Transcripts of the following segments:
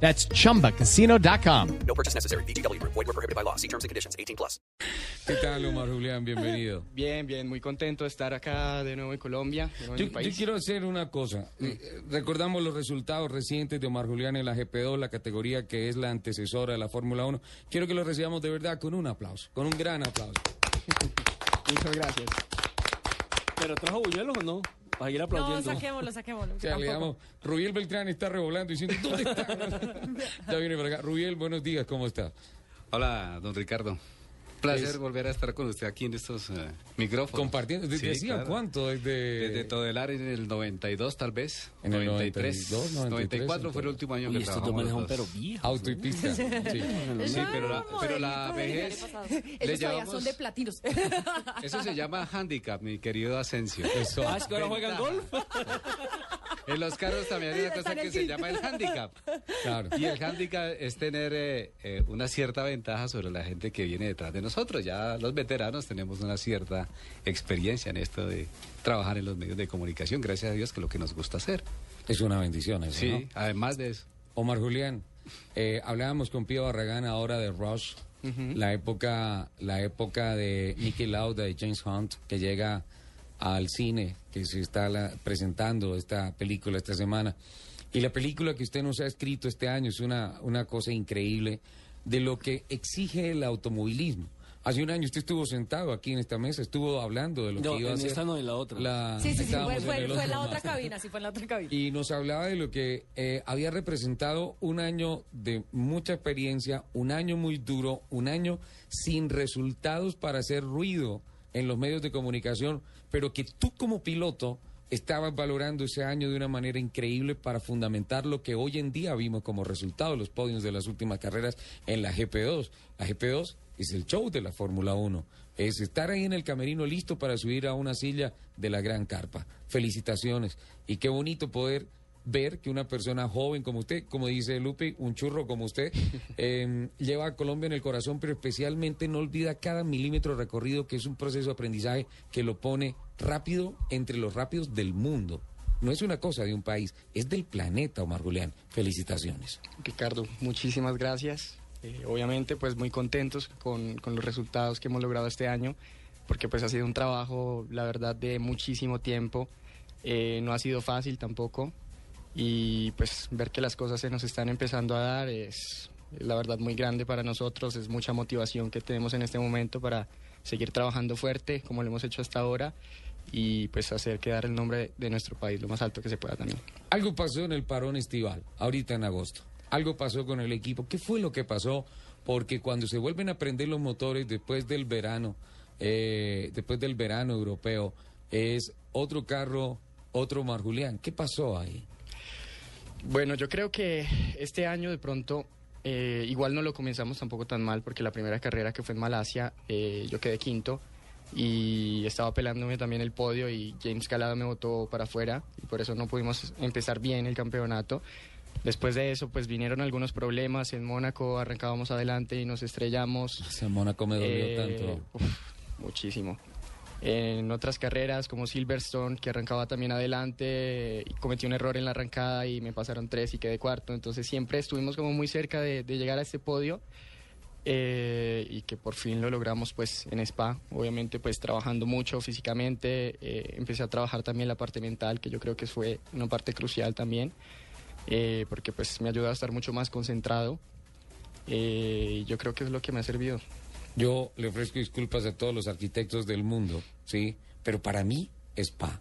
That's chumbacasino.com. No purchase necessary. BGW. Void were prohibited by law. See terms and conditions. 18 plus. ¿Qué tal, Omar Julián? Bienvenido. Bien, bien, muy contento de estar acá de nuevo en Colombia, de nuevo en Yo, yo país. quiero hacer una cosa. Eh, Recordamos los resultados recientes de Omar Julián en la GP2, la categoría que es la antecesora de la Fórmula 1. Quiero que lo recibamos de verdad con un aplauso, con un gran aplauso. Muchas gracias. ¿Pero trajo buñuelos o no? Para ir No, aplaudiendo. saquémoslo, saquémoslo. O sea, le damos, Rubiel Beltrán está revolando diciendo, ¿dónde está? ya viene para acá. Rubiel, buenos días, ¿cómo está? Hola, don Ricardo. Placer Es- volver a estar con usted aquí en estos eh, micrófonos. Compartiendo, ¿desde Sí, claro. cuánto? Desde, Desde Todelar en el 92 tal vez. En el 93. 92, 93, 94 fue el último año Uy, que estos dos trabajamos manejan pero dos. viejo. Auto y pista. Sí. Sí, pero la, pero la vejez, todavía llevamos- son de platinos. eso se llama handicap, mi querido Asensio. Eso. Ah, es que ahora juegan golf. En los carros también hay una cosa que se llama el handicap. Claro. Y el handicap es tener eh, eh, una cierta ventaja sobre la gente que viene detrás de nosotros. Ya los veteranos tenemos una cierta experiencia en esto de trabajar en los medios de comunicación, gracias a Dios, que es lo que nos gusta hacer. Es una bendición eso, Sí, ¿no? además de eso. Omar Julián, eh, hablábamos con Pío Barragán ahora de Rush, la época, la época de Nicky Lauda de James Hunt, que llega al cine, que se está la- presentando esta película esta semana. Y la película que usted nos ha escrito este año es una, una cosa increíble de lo que exige el automovilismo. Hace un año usted estuvo sentado aquí en esta mesa, estuvo hablando de lo No, que iba a en ser. esta no, en la otra. la- Sí, sí, sí, fue, en fue, fue en la otra más. cabina, sí, fue en la otra cabina. Y nos hablaba de lo que eh, había representado un año de mucha experiencia, un año muy duro, un año sin resultados para hacer ruido en los medios de comunicación, pero que tú como piloto estabas valorando ese año de una manera increíble para fundamentar lo que hoy en día vimos como resultado los podios de las últimas carreras en la GP2. La GP2 es el show de la Fórmula 1. Es estar ahí en el camerino listo para subir a una silla de la gran carpa. Felicitaciones. Y qué bonito poder ver que una persona joven como usted, como dice Lupe, un churro como usted, eh, lleva a Colombia en el corazón, pero especialmente no olvida cada milímetro recorrido, que es un proceso de aprendizaje que lo pone rápido entre los rápidos del mundo. No es una cosa de un país, es del planeta, Omar Julián. Felicitaciones. Ricardo, muchísimas gracias. Eh, obviamente, pues muy contentos con, con los resultados que hemos logrado este año, porque pues ha sido un trabajo, la verdad, de muchísimo tiempo. Eh, no ha sido fácil tampoco. Y pues ver que las cosas se nos están empezando a dar es, la verdad muy grande para nosotros, es mucha motivación que tenemos en este momento para seguir trabajando fuerte como lo hemos hecho hasta ahora y pues hacer quedar el nombre de nuestro país lo más alto que se pueda también. Algo pasó en el parón estival, ahorita en agosto. Algo pasó con el equipo. ¿Qué fue lo que pasó? Porque cuando se vuelven a prender los motores después del verano, eh, después del verano europeo, es otro carro, otro Mar Julián. ¿Qué pasó ahí? Bueno, yo creo que este año de pronto eh, igual no lo comenzamos tampoco tan mal porque la primera carrera que fue en Malasia eh, yo quedé quinto y estaba peleándome también el podio y James Calada me botó para afuera y por eso no pudimos empezar bien el campeonato. Después de eso pues vinieron algunos problemas en Mónaco, arrancábamos adelante y nos estrellamos. Ese Mónaco me dolió Eh, tanto. uf, muchísimo. En otras carreras como Silverstone, que arrancaba también adelante, y cometí un error en la arrancada y me pasaron tres y quedé cuarto. Entonces siempre estuvimos como muy cerca de, de llegar a este podio eh, y que por fin lo logramos pues en Spa. Obviamente pues trabajando mucho físicamente, eh, empecé a trabajar también la parte mental, que yo creo que fue una parte crucial también, eh, porque pues me ayudó a estar mucho más concentrado. Eh, yo creo que es lo que me ha servido. Yo le ofrezco disculpas a todos los arquitectos del mundo, ¿sí? Pero para mí, Spa.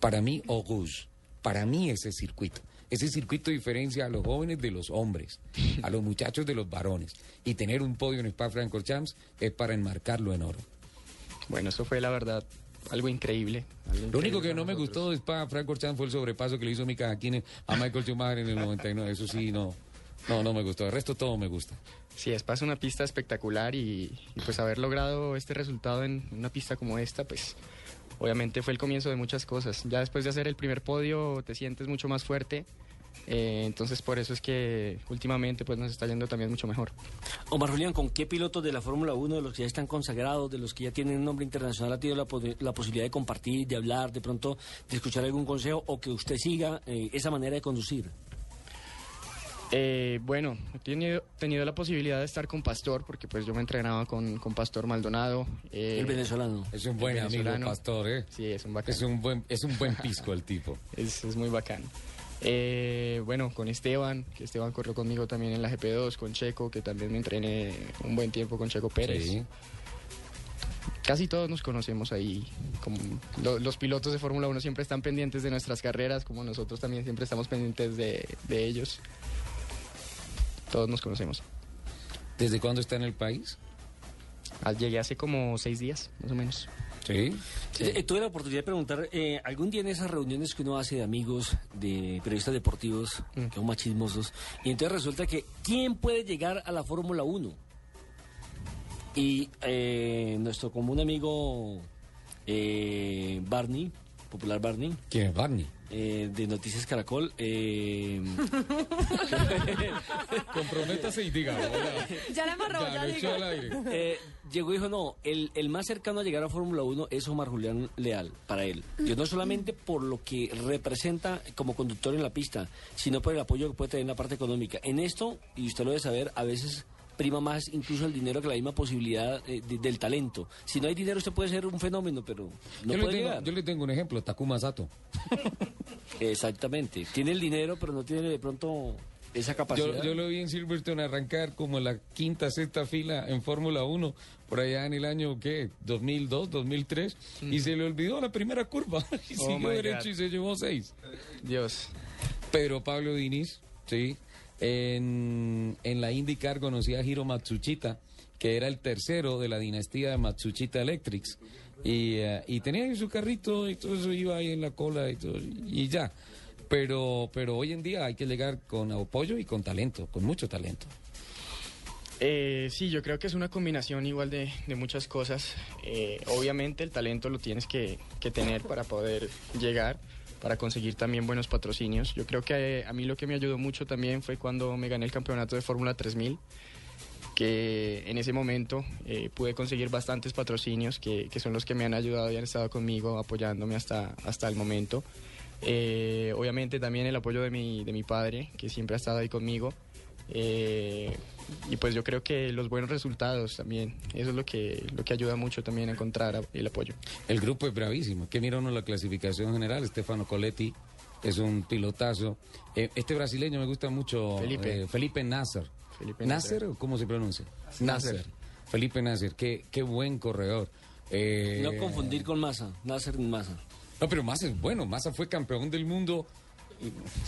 Para mí, Auguste. Para mí, ese circuito. Ese circuito diferencia a los jóvenes de los hombres, a los muchachos de los varones. Y tener un podio en Spa Francorchamps es para enmarcarlo en oro. Bueno, eso fue la verdad algo increíble. algo Lo único que no me gustó de Spa Francorchamps fue el sobrepaso que le hizo Mika Hakkinen a Michael Schumacher en el 99. Eso sí, no. No, no me gustó. El resto todo me gusta. Sí, es una pista espectacular y, y, pues haber logrado este resultado en una pista como esta, pues obviamente fue el comienzo de muchas cosas. Ya después de hacer el primer podio te sientes mucho más fuerte. eh, entonces por eso es que últimamente pues nos está yendo también mucho mejor. Omar Julián, ¿con qué pilotos de la Fórmula 1, de los que ya están consagrados, de los que ya tienen un nombre internacional, ha tenido la posibilidad de compartir, de hablar, de pronto de escuchar algún consejo o que usted siga eh, esa manera de conducir? Eh, bueno, he tenido, tenido la posibilidad de estar con Pastor porque pues yo me entrenaba con, con Pastor Maldonado. eh, El venezolano. Es un buen amigo, venezolano. pastor, ¿eh? Sí, es un bacán. Es un buen, es un buen pisco el tipo. Es, es muy bacán. Eh, bueno, con Esteban, que Esteban corrió conmigo también en la GP2, con Checo, que también me entrené un buen tiempo con Checo Pérez. Sí. Casi todos nos conocemos ahí. Como lo- los pilotos de Fórmula 1 siempre están pendientes de nuestras carreras, como nosotros también siempre estamos pendientes de, de ellos. Todos nos conocemos. ¿Desde cuándo está en el país? Llegué hace como seis días, más o menos. Sí. Eh, tuve la oportunidad de preguntar, eh, algún día en esas reuniones que uno hace de amigos, de periodistas deportivos, que son más chismosos, y entonces resulta que, ¿quién puede llegar a la Fórmula 1? Y eh, nuestro común amigo eh, Barney, popular Barney, ¿Quién es Barney? eh, de Noticias Caracol, eh, Comprométase y diga. hola. Ya la amarró, Ya, lo al aire. Eh, llegó y dijo, no, el, el más cercano a llegar a Fórmula 1 es Omar Julián Leal, para él. Yo no solamente por lo que representa como conductor en la pista, sino por el apoyo que puede tener en la parte económica. En esto, y usted lo debe saber, a veces prima más incluso el dinero que la misma posibilidad eh, de- del talento. Si no hay dinero, usted puede ser un fenómeno, pero no yo, le puede tengo, llegar. yo le tengo un ejemplo, Takuma Sato. Exactamente. Tiene el dinero, pero no tiene de pronto esa capacidad. Yo, yo lo vi en Silverstone arrancar como en la quinta, sexta fila en Fórmula 1, por allá en el año, ¿qué? 2002, 2003, y se le olvidó la primera curva y Oh, siguió derecho God. y se llevó seis. Dios. Pero Pablo Diniz, sí, en, en la IndyCar conocí a Hiro Matsuchita, que era el tercero de la dinastía de Matsuchita Electrics. Y, eh, y tenía ahí su carrito y todo eso iba ahí en la cola y, todo, y ya. Pero, pero hoy en día hay que llegar con apoyo y con talento, con mucho talento. Eh, sí, yo creo que es una combinación igual de, de muchas cosas. Eh, obviamente el talento lo tienes que, que tener para poder llegar, para conseguir también buenos patrocinios. Yo creo que a mí lo que me ayudó mucho también fue cuando me gané el campeonato de Fórmula 3000, que en ese momento eh, pude conseguir bastantes patrocinios que, que son los que me han ayudado y han estado conmigo apoyándome hasta, hasta el momento. Eh, obviamente también el apoyo de mi, de mi padre, que siempre ha estado ahí conmigo. Eh, y pues yo creo que los buenos resultados también, eso es lo que, lo que ayuda mucho también a encontrar el apoyo. El grupo es bravísimo. Que mira uno la clasificación general. Stefano Coletti es un pilotazo. Eh, este brasileño me gusta mucho. Felipe. eh, Felipe Nasser. Felipe Nasser, Nasser. o ¿cómo se pronuncia? Nasser. Felipe Nasser. Qué, qué buen corredor. Eh, No confundir con Massa, Nasser Massa. No, pero Massa es bueno. Massa fue campeón del mundo.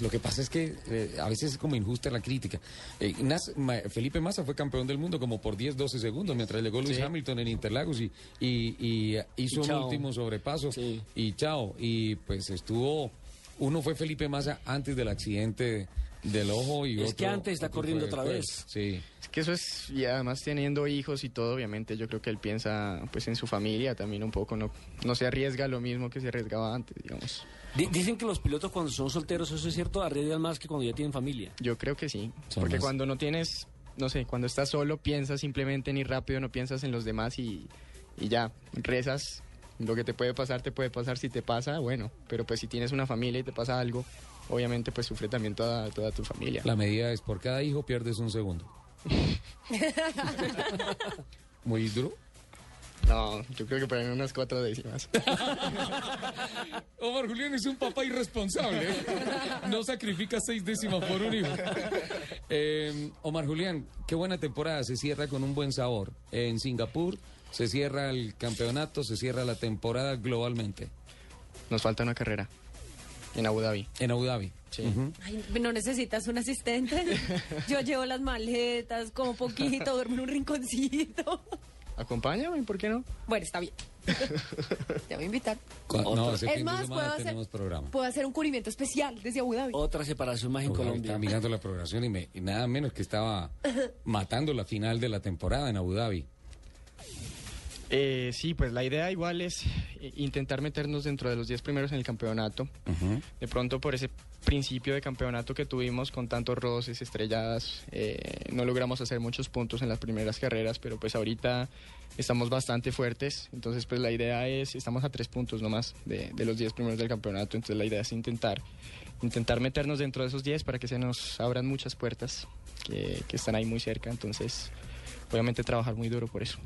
Lo que pasa es que eh, a veces es como injusta la crítica. Eh, Nas- Ma- Felipe Massa fue campeón del mundo como por 10, 12 segundos mientras llegó Luis Sí. Hamilton en Interlagos y, y- y hizo Y un último sobrepaso Sí. y chao. Y pues estuvo, uno fue Felipe Massa antes del accidente del ojo y Es otro- que antes está corriendo otra después. vez. Sí. Es que eso es, y además teniendo hijos y todo, obviamente yo creo que él piensa pues en su familia también un poco, no, no se arriesga lo mismo que se arriesgaba antes, digamos. Di- Dicen que los pilotos cuando son solteros, eso es cierto, arriesgan más que cuando ya tienen familia. Yo creo que sí, Son porque más- cuando no tienes, no sé, cuando estás solo piensas simplemente en ir rápido, no piensas en los demás y, y ya, rezas, lo que te puede pasar, te puede pasar, si te pasa, bueno, pero pues si tienes una familia y te pasa algo, obviamente pues sufre también toda, toda tu familia. La medida es por cada hijo pierdes un segundo. Muy duro. No, yo creo que por ahí unas cuatro décimas. Omar Julián es un papá irresponsable. No sacrifica seis décimas por un hijo. Eh, Omar Julián, qué buena temporada. Se cierra con un buen sabor. En Singapur se cierra el campeonato, se cierra la temporada globalmente. Nos falta una carrera en Abu Dhabi. En Abu Dhabi. Sí. Ay, ¿No necesitas un asistente? Yo llevo las maletas, como poquito, duermo en un rinconcito. acompáñame, ¿por qué no? Bueno, está bien. Te voy a invitar. No, Es más, puedo hacer, puedo un cubrimiento especial desde Abu Dhabi. Otra separación más en Colombia. Estaba mirando la programación y, me, y nada menos que estaba matando la final de la temporada en Abu Dhabi. Eh, sí, pues la idea igual es eh, intentar meternos dentro de los 10 primeros en el campeonato. De pronto por ese principio de campeonato que tuvimos con tantos roces, estrelladas, eh, no logramos hacer muchos puntos en las primeras carreras, pero pues ahorita estamos bastante fuertes, entonces pues la idea es, estamos a tres puntos nomás de, de los 10 primeros del campeonato, entonces la idea es intentar, intentar meternos dentro de esos 10 para que se nos abran muchas puertas que, que están ahí muy cerca, entonces obviamente trabajar muy duro por eso.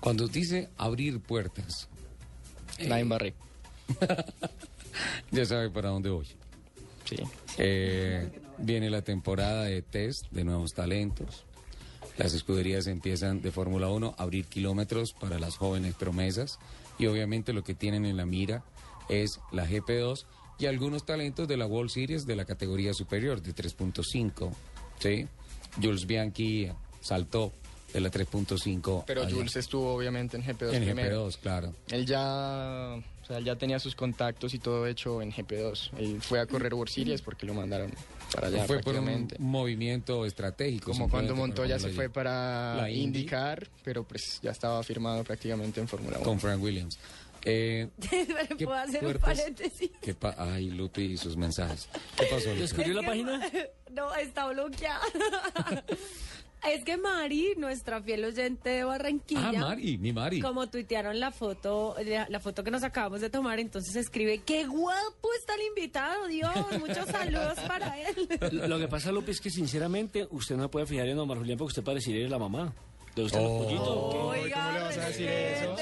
Cuando dice abrir puertas, La embarré, ya sabe para dónde voy. sí. Eh, viene la temporada de test de nuevos talentos. Las escuderías empiezan de Fórmula 1 a abrir kilómetros para las jóvenes promesas y obviamente lo que tienen en la mira es la GP2 y algunos talentos de la World Series de la categoría superior de 3.5. ¿sí? Jules Bianchi saltó de la 3.5 Pero allá. Jules estuvo obviamente en GP2 en primero. GP2, claro. Él ya, o sea, él ya tenía sus contactos y todo hecho en GP2. Él fue a correr World Series porque lo mandaron para allá Fue por un movimiento estratégico. Como cuando Montoya se fue para La Indy. indicar, pero pues ya estaba firmado prácticamente en Fórmula 1. con Frank Williams. Eh, ¿Qué puedo hacer un puertas? paréntesis. ¿qué pa- Ay, Lupi y sus mensajes. ¿Qué pasó? ¿Descubrió la página? No, está bloqueada. Es que Mari, nuestra fiel oyente de Barranquilla, Ah, Mari, mi Mari. como tuitearon la foto, la, la foto que nos acabamos de tomar, entonces escribe, qué guapo está el invitado, Dios, muchos saludos para él. Lo lo que pasa, López, es que sinceramente usted no puede fijar en Omar Julián porque usted parecería la mamá. ¿Le gustan los Oh. pollitos? ¿Qué? Oiga, ¿cómo le vas a decir eso?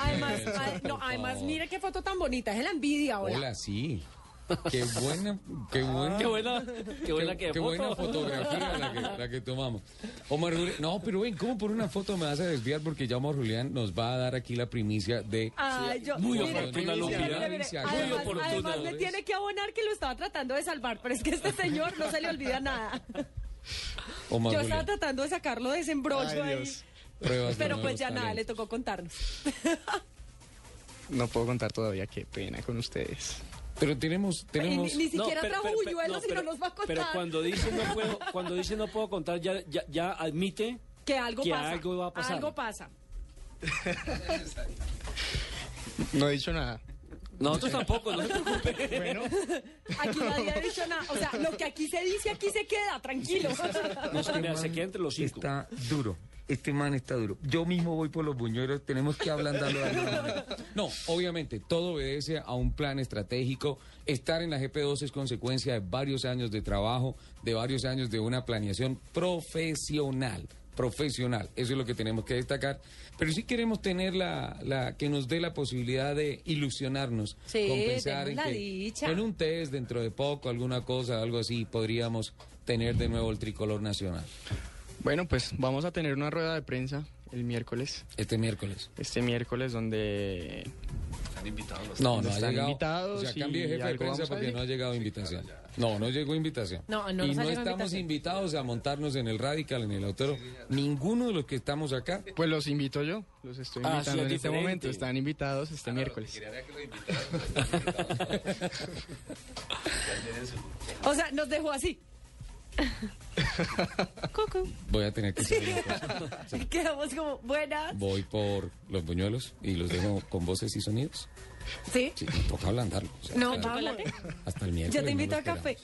Además, no, además, mire qué foto tan bonita, es la envidia, hola. Hola, sí. Qué buena, qué buena. Qué buena, qué buena que qué foto. buena fotografía la que, la que tomamos. Omar Julián, no, pero ven, ¿cómo por una foto me vas a desviar? Porque ya Omar Julián nos va a dar aquí la primicia de... Ay, yo, Muy mire, oportuna, Además, oportuna. además me tiene que abonar que lo estaba tratando de salvar, pero es que este señor no se le olvida nada. Omar Yo estaba Julián. tratando de sacarlo de ese embrollo Ay, ahí. Pruebas Pero pues ya nada, le talentos. tocó contarnos. No puedo contar todavía, qué pena con ustedes. Pero tenemos, Y tenemos... ni, ni siquiera pero- trajo pero- buñuelos no, y no pero- nos va a contar. Pero cuando dice no puedo, cuando dice no puedo contar, ya, ya, ya admite que algo que pasa. algo va a pasar. Algo pasa. No he dicho nada. Nosotros tampoco, no se preocupe. Aquí nadie ha dicho nada. O sea, lo que aquí se dice, aquí se queda, tranquilo. No se, mira, se queda entre los cinco. Está duro. Este man está duro. Yo mismo voy por los buñuelos. Tenemos que ablandarlo. de alguna manera. No, obviamente, todo obedece a un plan estratégico. Estar en la GP2 es consecuencia de varios años de trabajo, de varios años de una planeación profesional. Profesional. Eso es lo que tenemos que destacar. Pero sí queremos tener la, la que nos dé la posibilidad de ilusionarnos. Sí, con pensar en la que dicha. en un test dentro de poco, alguna cosa, algo así, podríamos tener de nuevo el tricolor nacional. Bueno, pues vamos a tener una rueda de prensa el miércoles. Este miércoles. Este miércoles donde No, no ha Están llegado. invitados o sea, cambie de jefe de prensa porque no ha llegado invitación. No, no llegó invitación. No, no y no estamos invitación. invitados a montarnos en el Radical, en el Autero. Ninguno de los que estamos acá. Pues los invito yo, los estoy Ah, invitando sí, es en este momento, están invitados este miércoles. O sea, nos dejó así. Cucu. Voy a tener que salir. Quedamos como buenas. Voy por los buñuelos y los dejo con voces y sonidos. ¿Sí? Sí, toca ablandarlo. O sea, No, hasta- vamos. Hasta el miércoles. Yo te invito a café.